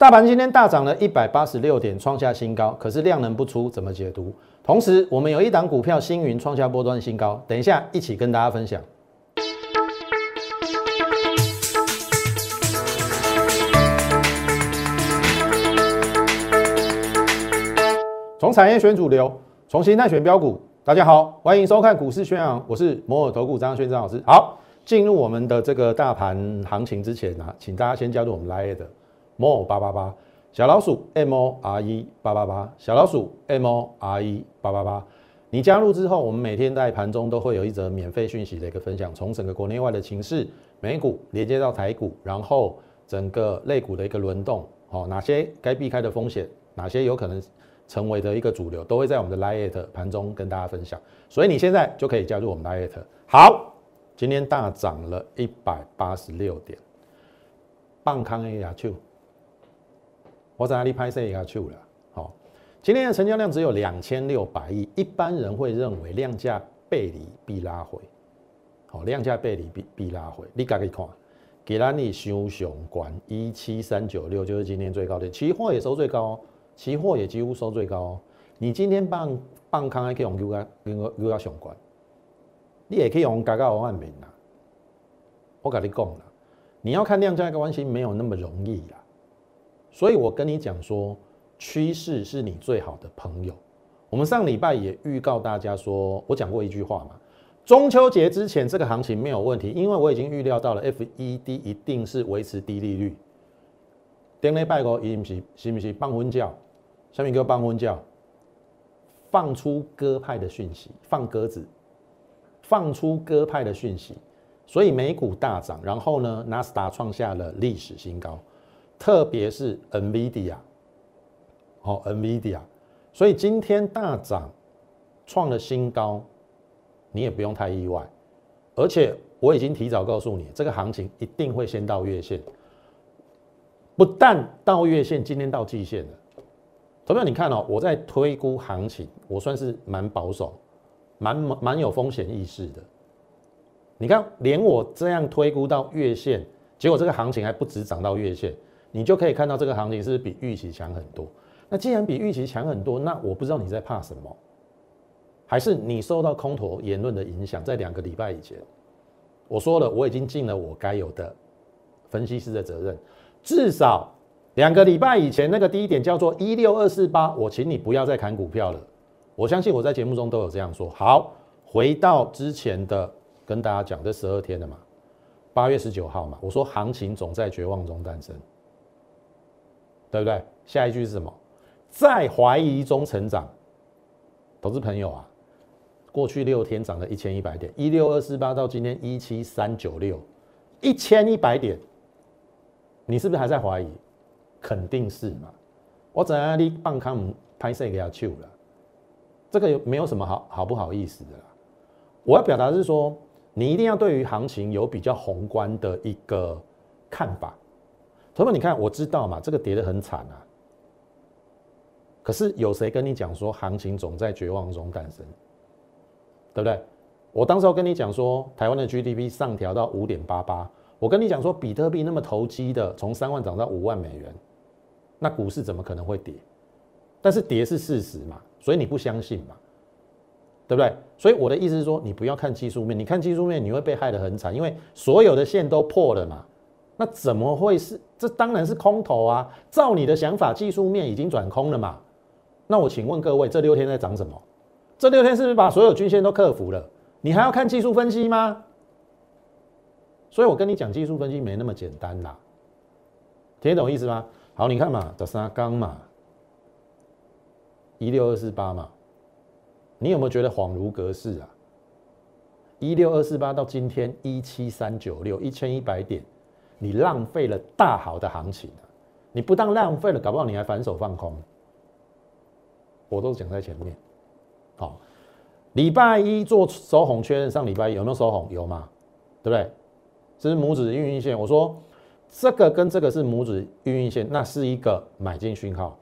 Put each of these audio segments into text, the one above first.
大盘今天大涨了一百八十六点，创下新高，可是量能不出，怎么解读？同时，我们有一档股票星云创下波段新高，等一下一起跟大家分享。从产业选主流，从形态选标股。大家好，欢迎收看股市宣扬，我是摩尔投顾张轩张老师。好，进入我们的这个大盘行情之前呢，请大家先加入我们 Line 的摩尔八八八小老鼠 M O R E 八八八小老鼠 M O R E 八八八。你加入之后，我们每天在盘中都会有一则免费讯息的一个分享，从整个国内外的情势、美股连接到台股，然后整个类股的一个轮动，好，哪些该避开的风险，哪些有可能。成为的一个主流，都会在我们的 Lite 盘中跟大家分享，所以你现在就可以加入我们 Lite。好，今天大涨了一百八十六点，棒康 A 牙球，我在哪里拍摄牙球了？好，今天的成交量只有两千六百亿，一般人会认为量价背离必拉回，好，量价背离必必拉回，你家己看，给咱你收上管一七三九六，就是今天最高点，期货也收最高。期货也几乎收最高，你今天放放空还可以用 U 加 U 加相关，你也可以用加加万名啦。我跟你讲了，你要看量价关系没有那么容易啦。所以我跟你讲说，趋势是你最好的朋友。我们上礼拜也预告大家说，我讲过一句话嘛，中秋节之前这个行情没有问题，因为我已经预料到了 FED 一定是维持低利率。顶礼拜五伊毋是是不是放婚教？下面叫放婚教，放出鸽派的讯息，放鸽子，放出鸽派的讯息，所以美股大涨，然后呢，纳斯达创下了历史新高，特别是 NVIDIA，好 NVIDIA，所以今天大涨，创了新高，你也不用太意外，而且我已经提早告诉你，这个行情一定会先到月线，不但到月线，今天到季线了。投票，你看哦，我在推估行情，我算是蛮保守，蛮蛮有风险意识的。你看，连我这样推估到月线，结果这个行情还不止涨到月线，你就可以看到这个行情是比预期强很多。那既然比预期强很多，那我不知道你在怕什么，还是你受到空头言论的影响？在两个礼拜以前，我说了，我已经尽了我该有的分析师的责任，至少。两个礼拜以前那个低点叫做一六二四八，我请你不要再砍股票了。我相信我在节目中都有这样说。好，回到之前的跟大家讲这十二天了嘛，八月十九号嘛，我说行情总在绝望中诞生，对不对？下一句是什么？在怀疑中成长。投资朋友啊，过去六天涨了一千一百点，一六二四八到今天一七三九六，一千一百点，你是不是还在怀疑？肯定是嘛，我怎样你放空拍摄给他去了，这个没有什么好好不好意思的啦。我要表达是说，你一定要对于行情有比较宏观的一个看法。同学们，你看，我知道嘛，这个跌得很惨啊。可是有谁跟你讲说行情总在绝望中诞生？对不对？我当时候跟你讲说，台湾的 GDP 上调到五点八八，我跟你讲说，比特币那么投机的，从三万涨到五万美元。那股市怎么可能会跌？但是跌是事实嘛，所以你不相信嘛，对不对？所以我的意思是说，你不要看技术面，你看技术面你会被害得很惨，因为所有的线都破了嘛。那怎么会是？这当然是空头啊！照你的想法，技术面已经转空了嘛。那我请问各位，这六天在涨什么？这六天是不是把所有均线都克服了？你还要看技术分析吗？所以我跟你讲，技术分析没那么简单啦，听懂意思吗？好，你看嘛，这三刚嘛，一六二四八嘛，你有没有觉得恍如隔世啊？一六二四八到今天一七三九六，一千一百点，你浪费了大好的行情！你不但浪费了，搞不好你还反手放空。我都讲在前面。好，礼拜一做收红确认，上礼拜有没有收红？有吗？对不对？这是拇指运营线，我说。这个跟这个是拇指运营线，那是一个买进讯号。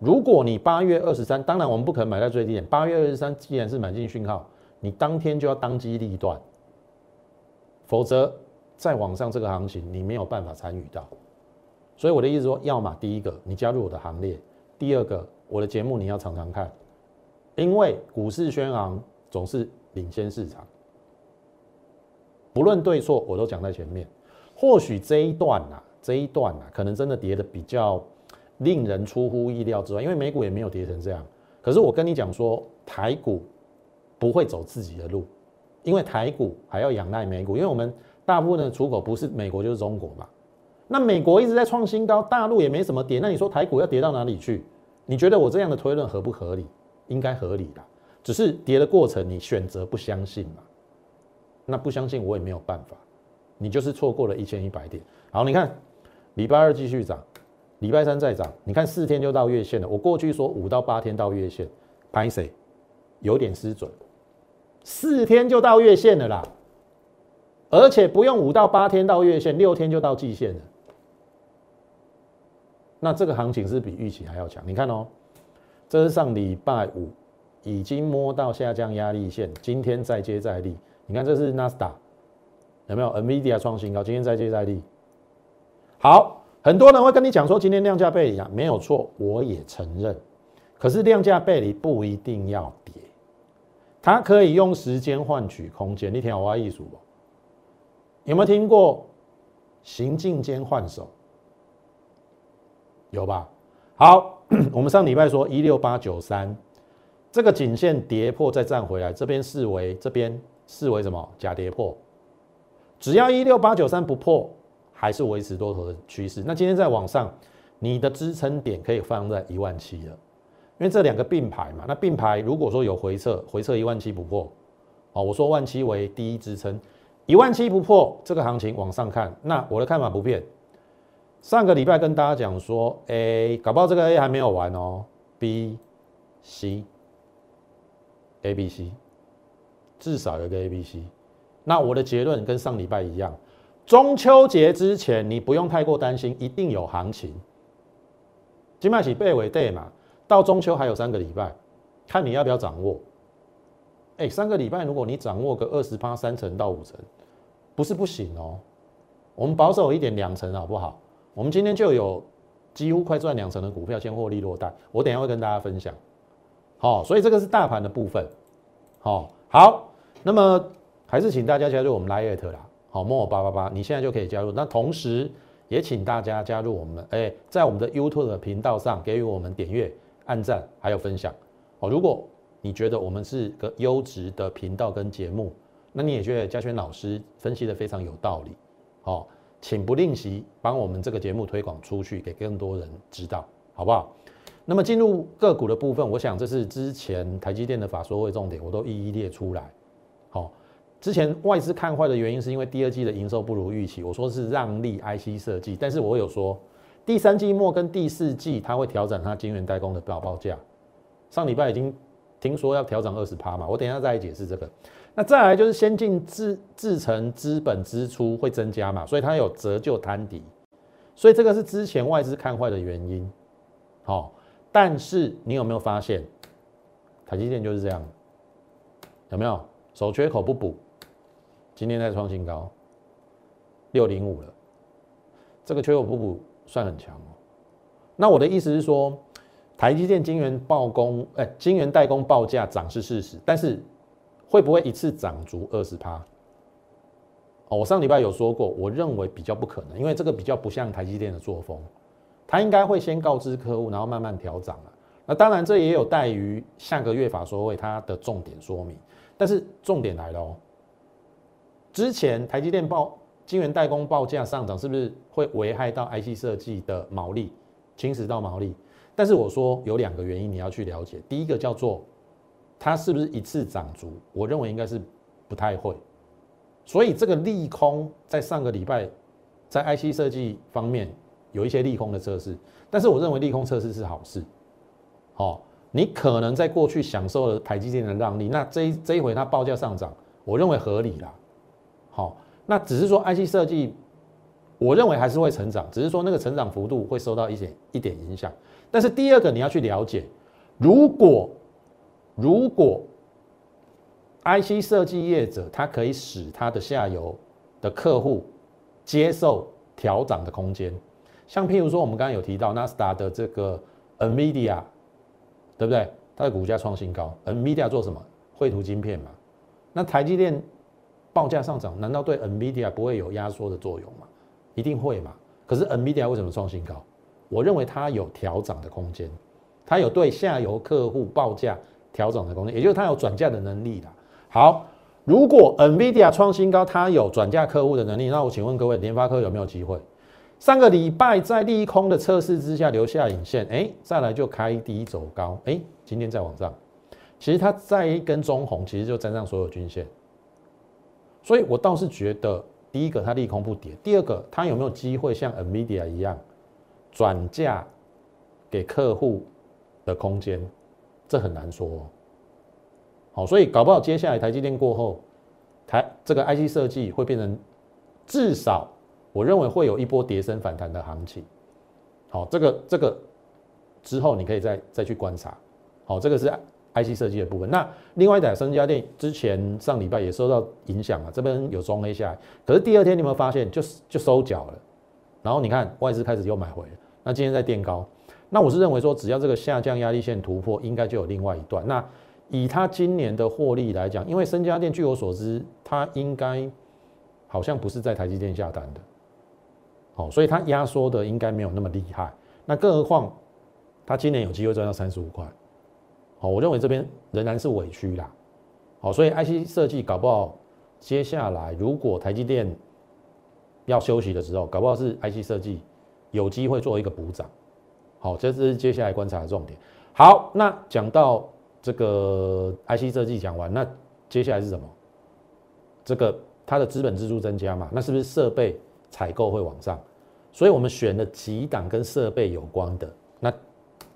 如果你八月二十三，当然我们不可能买在最低点。八月二十三既然是买进讯号，你当天就要当机立断，否则在网上这个行情你没有办法参与到。所以我的意思说，要么第一个你加入我的行列，第二个我的节目你要常常看，因为股市轩昂总是领先市场，不论对错我都讲在前面。或许这一段呐，这一段呐，可能真的跌的比较令人出乎意料之外，因为美股也没有跌成这样。可是我跟你讲说，台股不会走自己的路，因为台股还要仰赖美股，因为我们大部分的出口不是美国就是中国嘛。那美国一直在创新高，大陆也没什么跌，那你说台股要跌到哪里去？你觉得我这样的推论合不合理？应该合理的，只是跌的过程你选择不相信嘛？那不相信我也没有办法，你就是错过了一千一百点。好，你看礼拜二继续涨。礼拜三再涨，你看四天就到月线了。我过去说五到八天到月线，拍谁有点失准，四天就到月线了啦，而且不用五到八天到月线，六天就到季线了。那这个行情是比预期还要强。你看哦，这是上礼拜五已经摸到下降压力线，今天再接再厉。你看这是纳斯达有没有？NVIDIA 创新高，今天再接再厉。好。很多人会跟你讲说，今天量价背离啊，没有错，我也承认。可是量价背离不一定要跌，它可以用时间换取空间。你听我艺术不？有没有听过行进间换手？有吧？好，我们上礼拜说一六八九三，这个颈线跌破再站回来，这边视为这边视为什么？假跌破，只要一六八九三不破。还是维持多头的趋势。那今天在往上，你的支撑点可以放在一万七了，因为这两个并排嘛。那并排如果说有回撤，回撤一万七不破，哦，我说万七为第一支撑，一万七不破，这个行情往上看，那我的看法不变。上个礼拜跟大家讲说，A 搞不好这个 A 还没有完哦，B、C、A、B、C，至少有个 A、B、C。那我的结论跟上礼拜一样。中秋节之前，你不用太过担心，一定有行情。金麦起背尾对嘛？到中秋还有三个礼拜，看你要不要掌握。哎，三个礼拜，如果你掌握个二十趴三成到五成，不是不行哦。我们保守一点，两成好不好？我们今天就有几乎快赚两成的股票先获利落袋，我等下会跟大家分享。好，所以这个是大盘的部分。好，好，那么还是请大家加入我们 Lite 啦。好，莫八八八，你现在就可以加入。那同时也请大家加入我们，哎，在我们的 YouTube 频道上给予我们点阅、按赞还有分享。哦，如果你觉得我们是个优质的频道跟节目，那你也觉得嘉轩老师分析的非常有道理，好，请不吝惜帮我们这个节目推广出去，给更多人知道，好不好？那么进入个股的部分，我想这是之前台积电的法说会重点，我都一一列出来，好。之前外资看坏的原因是因为第二季的营收不如预期，我说是让利 IC 设计，但是我有说第三季末跟第四季它会调整它晶圆代工的报报价。上礼拜已经听说要调整二十趴嘛，我等一下再来解释这个。那再来就是先进制制成资本支出会增加嘛，所以它有折旧摊底，所以这个是之前外资看坏的原因。好，但是你有没有发现台积电就是这样？有没有守缺口不补？今天在创新高，六零五了，这个缺口补补算很强哦。那我的意思是说，台积电晶圆报工，哎，晶圆代工报价涨是事实，但是会不会一次涨足二十趴？我上礼拜有说过，我认为比较不可能，因为这个比较不像台积电的作风，它应该会先告知客户，然后慢慢调涨了。那当然，这也有待于下个月法说会它的重点说明。但是重点来了哦。之前台积电报晶圆代工报价上涨，是不是会危害到 IC 设计的毛利，侵蚀到毛利？但是我说有两个原因你要去了解，第一个叫做它是不是一次涨足？我认为应该是不太会，所以这个利空在上个礼拜在 IC 设计方面有一些利空的测试，但是我认为利空测试是好事。好，你可能在过去享受了台积电的让利，那这一这一回它报价上涨，我认为合理啦。好，那只是说 IC 设计，我认为还是会成长，只是说那个成长幅度会受到一点一点影响。但是第二个你要去了解，如果如果 IC 设计业者他可以使他的下游的客户接受调涨的空间，像譬如说我们刚刚有提到纳斯达的这个 NVIDIA，对不对？它的股价创新高，NVIDIA 做什么？绘图晶片嘛。那台积电报价上涨，难道对 NVIDIA 不会有压缩的作用吗？一定会嘛。可是 NVIDIA 为什么创新高？我认为它有调涨的空间，它有对下游客户报价调整的空间，也就是它有转嫁的能力啦。好。如果 NVIDIA 创新高，它有转嫁客户的能力，那我请问各位，联发科有没有机会？上个礼拜在利空的测试之下留下影线，哎，再来就开低走高，哎，今天再往上，其实它在一根中红，其实就站上所有均线，所以我倒是觉得，第一个它利空不跌，第二个它有没有机会像 NVIDIA 一样转嫁给客户的空间，这很难说。好，所以搞不好接下来台积电过后，台这个 IC 设计会变成至少我认为会有一波跌升反弹的行情。好，这个这个之后你可以再再去观察。好，这个是 IC 设计的部分。那另外一台升家电之前上礼拜也受到影响啊，这边有中黑下来，可是第二天你有没有发现就就收脚了？然后你看外资开始又买回了，那今天在垫高。那我是认为说，只要这个下降压力线突破，应该就有另外一段。那以他今年的获利来讲，因为深家电据我所知，他应该好像不是在台积电下单的，好，所以他压缩的应该没有那么厉害。那更何况他今年有机会赚到三十五块，好，我认为这边仍然是委屈啦，好，所以 IC 设计搞不好接下来如果台积电要休息的时候，搞不好是 IC 设计有机会做一个补涨，好，这是接下来观察的重点。好，那讲到。这个 IC 设计讲完，那接下来是什么？这个它的资本支出增加嘛，那是不是设备采购会往上？所以我们选了几档跟设备有关的，那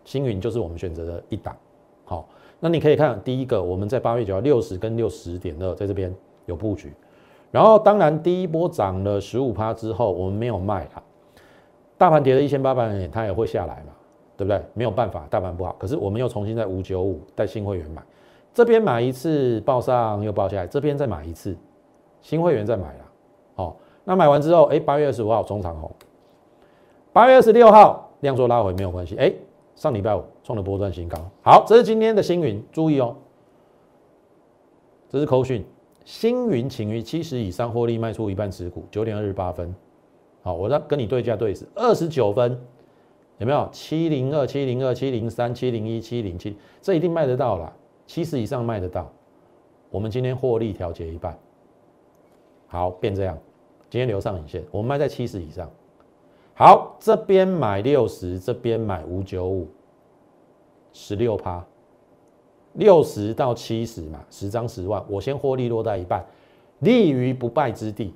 星云就是我们选择的一档。好，那你可以看第一个，我们在八月九号六十跟六十点二在这边有布局，然后当然第一波涨了十五趴之后，我们没有卖它，大盘跌了一千八百点，它也会下来嘛。对不对？没有办法，大盘不好。可是我们又重新在五九五带新会员买，这边买一次报上又报下来，这边再买一次，新会员再买了。好，那买完之后，哎，八月二十五号中长红，八月二十六号量缩拉回没有关系。哎，上礼拜五创了波段新高。好，这是今天的星云，注意哦，这是扣讯，星云请于七十以上获利卖出一半持股，九点二十八分。好，我再跟你对价对时，二十九分。有没有七零二七零二七零三七零一七零七？这一定卖得到了，七十以上卖得到。我们今天获利调节一半，好变这样。今天留上影线，我们卖在七十以上。好，这边买六十，这边买五九五，十六趴，六十到七十嘛，十张十万，我先获利落在一半，立于不败之地。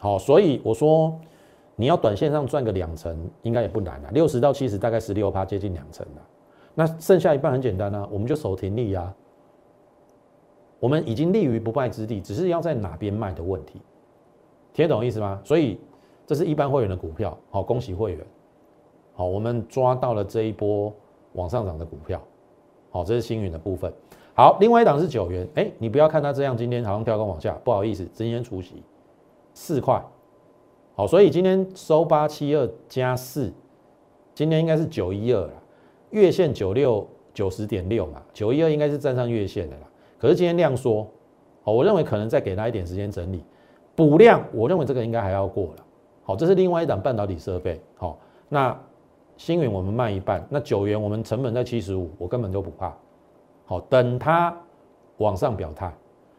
好，所以我说。你要短线上赚个两成，应该也不难啊。六十到七十，大概十六趴，接近两成了。那剩下一半很简单啊，我们就守停利啊。我们已经立于不败之地，只是要在哪边卖的问题。听得懂意思吗？所以这是一般会员的股票，好，恭喜会员。好，我们抓到了这一波往上涨的股票。好，这是星云的部分。好，另外一档是九元。哎，你不要看它这样，今天好像跳高往下，不好意思，今天出席四块。好，所以今天收八七二加四，今天应该是九一二了，月线九六九十点六嘛，九一二应该是站上月线的啦。可是今天量缩，好，我认为可能再给他一点时间整理补量，我认为这个应该还要过了。好，这是另外一档半导体设备。好，那星云我们卖一半，那九元我们成本在七十五，我根本就不怕。好，等它往上表态，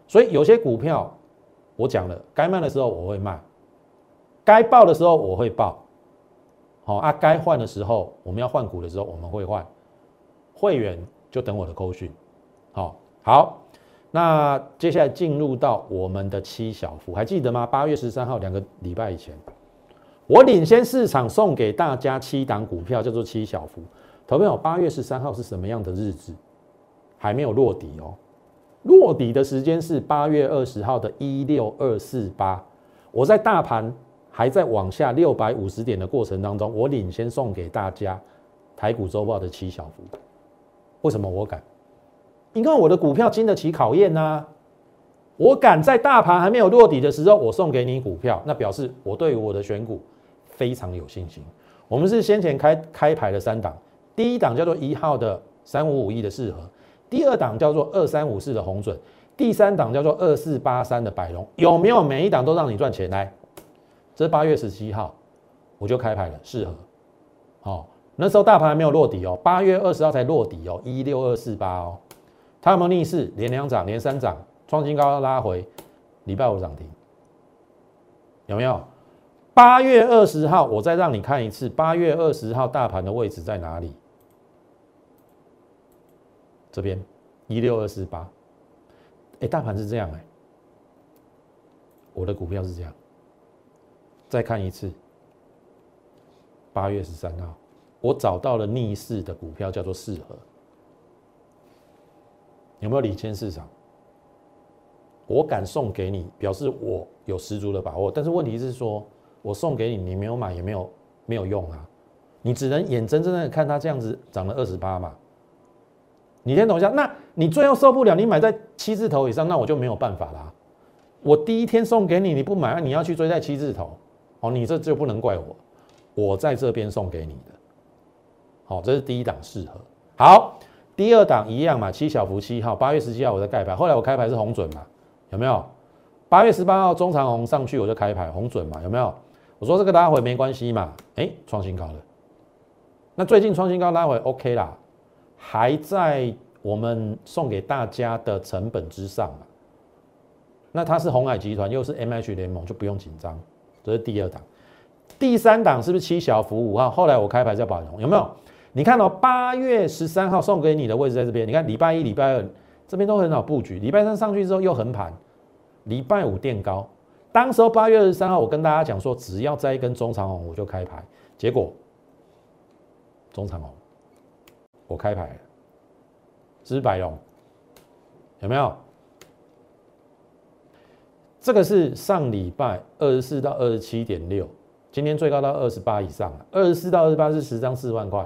所以有些股票我讲了，该卖的时候我会卖。该报的时候我会报，好啊，该换的时候我们要换股的时候我们会换，会员就等我的扣讯，好，好，那接下来进入到我们的七小福，还记得吗？八月十三号两个礼拜以前，我领先市场送给大家七档股票，叫做七小福。投票八月十三号是什么样的日子？还没有落底哦，落底的时间是八月二十号的一六二四八，我在大盘。还在往下六百五十点的过程当中，我领先送给大家台股周报的七小福。为什么我敢？因为我的股票经得起考验呐。我敢在大盘还没有落底的时候，我送给你股票，那表示我对我的选股非常有信心。我们是先前开开牌的三档，第一档叫做一号的三五五一的适合，第二档叫做二三五四的红准，第三档叫做二四八三的百荣，有没有每一档都让你赚钱？来，这八月十七号我就开牌了，适合。好，那时候大盘还没有落底哦，八月二十号才落底哦，一六二四八哦，它有没有逆势连两涨、连三涨，创新高拉回，礼拜五涨停，有没有？八月二十号，我再让你看一次。八月二十号大盘的位置在哪里？这边一六二四八。哎，大盘是这样哎，我的股票是这样。再看一次，八月十三号，我找到了逆势的股票，叫做适合。有没有领先市场？我敢送给你，表示我有十足的把握。但是问题是说。我送给你，你没有买也没有没有用啊，你只能眼睁睁的看它这样子涨了二十八嘛。你先等一下，那你最后受不了，你买在七字头以上，那我就没有办法啦。我第一天送给你，你不买，你要去追在七字头，哦，你这就不能怪我，我在这边送给你的。好，这是第一档适合。好，第二档一样嘛，七小福七号，八月十七号我在盖牌，后来我开牌是红准嘛，有没有？八月十八号中长红上去我就开牌红准嘛，有没有？我说这个拉回没关系嘛，哎，创新高了。那最近创新高拉回 OK 啦，还在我们送给大家的成本之上嘛。那它是红海集团，又是 MH 联盟，就不用紧张。这是第二档，第三档是不是七小福五号？后来我开牌叫宝龙，有没有？你看到八月十三号送给你的位置在这边，你看礼拜一、礼拜二这边都很好布局，礼拜三上去之后又横盘，礼拜五垫高。当时候八月二十三号，我跟大家讲说，只要再一根中长红，我就开牌。结果中长红，我开牌了，是百龙，有没有？这个是上礼拜二十四到二十七点六，今天最高到二十八以上了。二十四到二十八是十张四万块，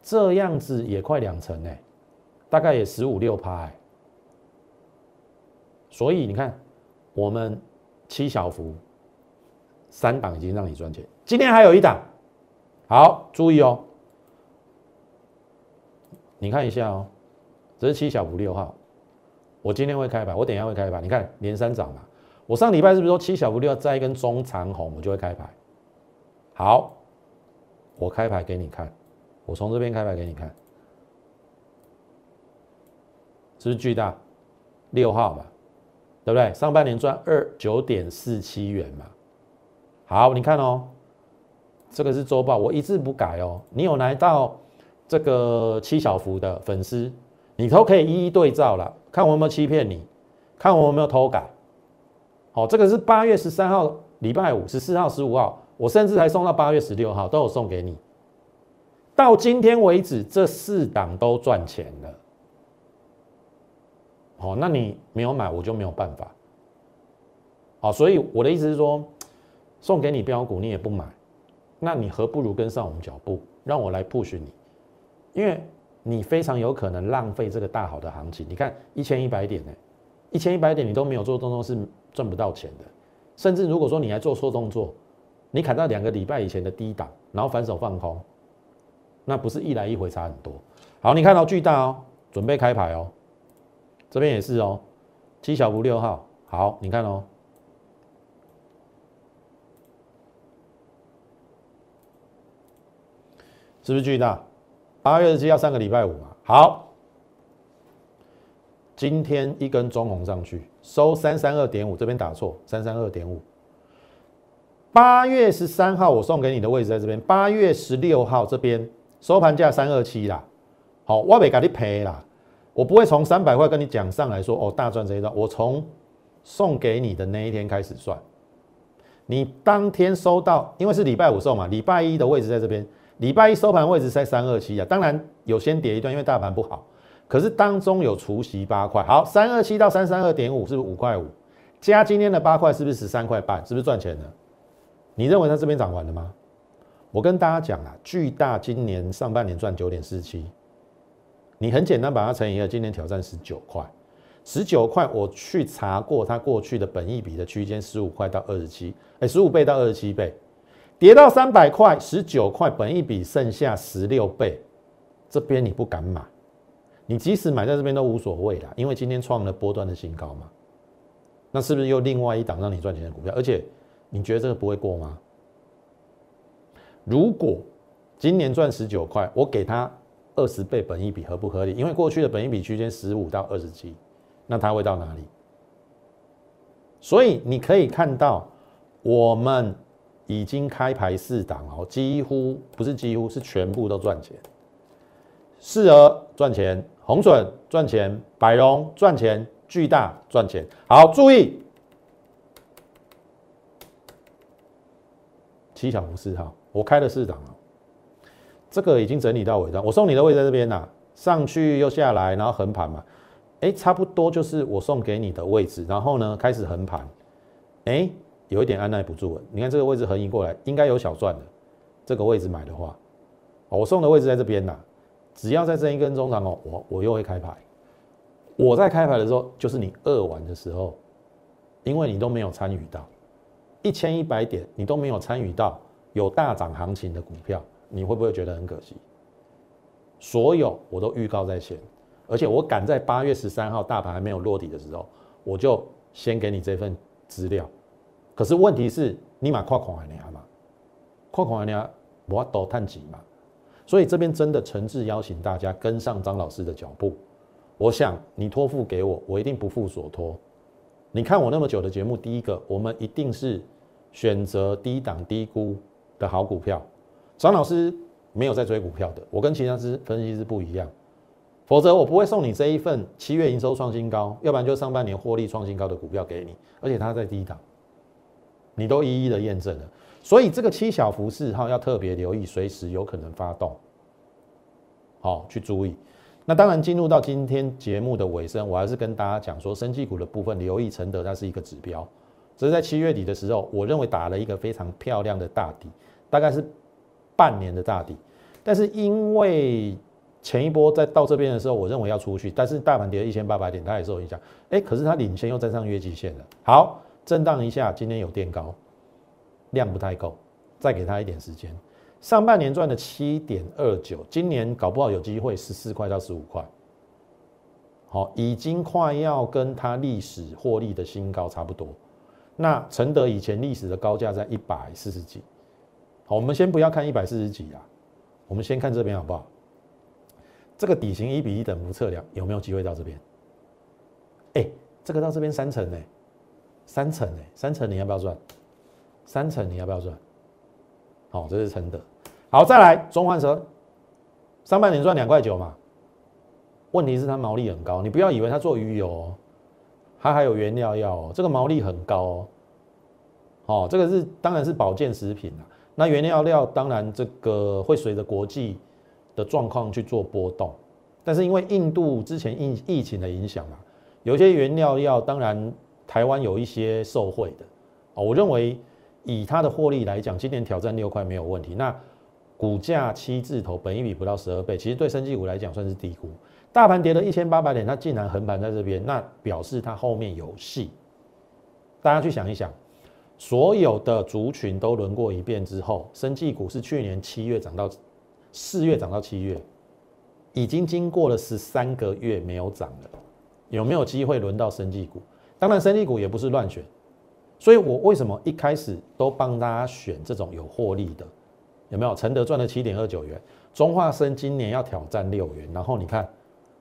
这样子也快两成哎，大概也十五六趴。所以你看我们。七小幅，三档已经让你赚钱，今天还有一档，好注意哦。你看一下哦，这是七小幅六号，我今天会开牌，我等一下会开牌。你看连三涨嘛，我上礼拜是不是说七小幅六再一根中长红，我就会开牌？好，我开牌给你看，我从这边开牌给你看，是不是巨大六号嘛？对不对？上半年赚二九点四七元嘛。好，你看哦，这个是周报，我一字不改哦。你有来到这个七小福的粉丝，你都可以一一对照了，看我有没有欺骗你，看我有没有偷改。好，这个是八月十三号礼拜五，十四号、十五号，我甚至还送到八月十六号，都有送给你。到今天为止，这四档都赚钱了。哦，那你没有买，我就没有办法。好，所以我的意思是说，送给你标股，你也不买，那你何不如跟上我们脚步，让我来 push 你，因为你非常有可能浪费这个大好的行情。你看一千一百点呢，一千一百点你都没有做动作是赚不到钱的。甚至如果说你还做错动作，你砍到两个礼拜以前的低档，然后反手放空，那不是一来一回差很多。好，你看到巨大哦，准备开牌哦。这边也是哦，七小福六号，好，你看哦，是不是巨大？八月十七号上个礼拜五嘛，好，今天一根中红上去，收三三二点五，这边打错，三三二点五。八月十三号我送给你的位置在这边，八月十六号这边收盘价三二七啦，好，我没给你赔啦。我不会从三百块跟你讲上来说哦，大赚这一段。我从送给你的那一天开始算，你当天收到，因为是礼拜五送嘛，礼拜一的位置在这边，礼拜一收盘位置在三二七啊。当然有先跌一段，因为大盘不好，可是当中有除息八块。好，三二七到三三二点五是不是五块五？加今天的八块是不是十三块半？是不是赚钱了？你认为它这边涨完了吗？我跟大家讲啊，巨大今年上半年赚九点四七。你很简单把它乘以二，今年挑战十九块，十九块我去查过它过去的本益比的区间十五块到二十七，哎，十五倍到二十七倍，跌到三百块，十九块，本一比剩下十六倍，这边你不敢买，你即使买在这边都无所谓啦，因为今天创了波段的新高嘛，那是不是又另外一档让你赚钱的股票？而且你觉得这个不会过吗？如果今年赚十九块，我给他二十倍本一比合不合理？因为过去的本一比区间十五到二十七，那它会到哪里？所以你可以看到我们。已经开牌四档哦，几乎不是几乎是全部都赚钱，四儿赚钱，红笋赚钱，百荣赚钱，巨大赚钱。好，注意七小福四号，我开了四档了，这个已经整理到尾端，我送你的位在这边呐，上去又下来，然后横盘嘛，哎，差不多就是我送给你的位置，然后呢开始横盘，哎。有一点按耐不住了，你看这个位置横移过来，应该有小赚的。这个位置买的话，我送的位置在这边呐。只要在这一根中长哦，我我又会开牌。我在开牌的时候，就是你二完的时候，因为你都没有参与到一千一百点，你都没有参与到有大涨行情的股票，你会不会觉得很可惜？所有我都预告在先，而且我赶在八月十三号大盘还没有落底的时候，我就先给你这份资料。可是问题是，你买跨款还年嘛？跨款还年，我多探几嘛？所以这边真的诚挚邀请大家跟上张老师的脚步。我想你托付给我，我一定不负所托。你看我那么久的节目，第一个，我们一定是选择低档低估的好股票。张老师没有在追股票的，我跟其他师分析师不一样。否则我不会送你这一份七月营收创新高，要不然就上半年获利创新高的股票给你，而且它在低档。你都一一的验证了，所以这个七小福四号要特别留意，随时有可能发动，好去注意。那当然进入到今天节目的尾声，我还是跟大家讲说，生技股的部分留意承德，它是一个指标。只是在七月底的时候，我认为打了一个非常漂亮的大底，大概是半年的大底。但是因为前一波在到这边的时候，我认为要出去，但是大盘跌了一千八百点，它也受影响。哎，可是它领先又站上月季线了。好。震荡一下，今天有垫高，量不太够，再给他一点时间。上半年赚了七点二九，今年搞不好有机会十四块到十五块，好，已经快要跟他历史获利的新高差不多。那承德以前历史的高价在一百四十几，好，我们先不要看一百四十几啊，我们先看这边好不好？这个底型一比一等幅测量有没有机会到这边？哎，这个到这边三层呢？三层哎，三层你要不要赚？三层你要不要赚？好，这是承德。好，再来中环蛇，上半年赚两块九嘛。问题是它毛利很高，你不要以为它做鱼油，它还有原料要，这个毛利很高哦。哦，这个是当然是保健食品啦。那原料料当然这个会随着国际的状况去做波动，但是因为印度之前疫疫情的影响嘛，有些原料药当然。台湾有一些受惠的哦，我认为以它的获利来讲，今年挑战六块没有问题。那股价七字头，本一比不到十二倍，其实对生技股来讲算是低估。大盘跌了一千八百点，它竟然横盘在这边，那表示它后面有戏。大家去想一想，所有的族群都轮过一遍之后，生技股是去年七月涨到四月涨到七月，已经经过了十三个月没有涨了，有没有机会轮到生技股？当然，生技股也不是乱选，所以我为什么一开始都帮大家选这种有获利的？有没有？承德赚了七点二九元，中化生今年要挑战六元，然后你看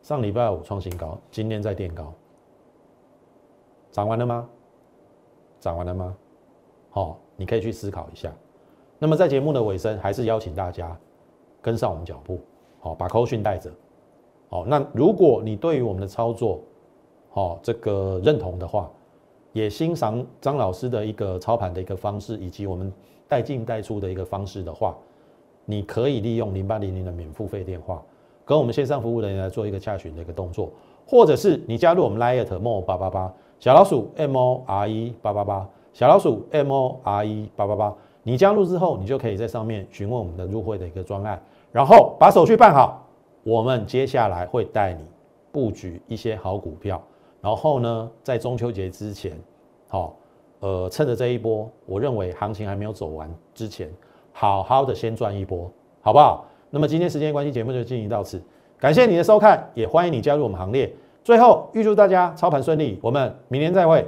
上礼拜五创新高，今天在垫高，涨完了吗？涨完了吗？好，你可以去思考一下。那么在节目的尾声，还是邀请大家跟上我们脚步，好，把扣讯带着。好，那如果你对于我们的操作，好，这个认同的话，也欣赏张老师的一个操盘的一个方式，以及我们带进带出的一个方式的话，你可以利用零八零零的免付费电话，跟我们线上服务人员来做一个洽询的一个动作，或者是你加入我们 Lite More 八八八小老鼠 M O R E 八八八小老鼠 M O R E 八八八，你加入之后，你就可以在上面询问我们的入会的一个专案，然后把手续办好，我们接下来会带你布局一些好股票。然后呢，在中秋节之前，好，呃，趁着这一波，我认为行情还没有走完之前，好好的先赚一波，好不好？那么今天时间关系，节目就进行到此，感谢你的收看，也欢迎你加入我们行列。最后预祝大家操盘顺利，我们明年再会。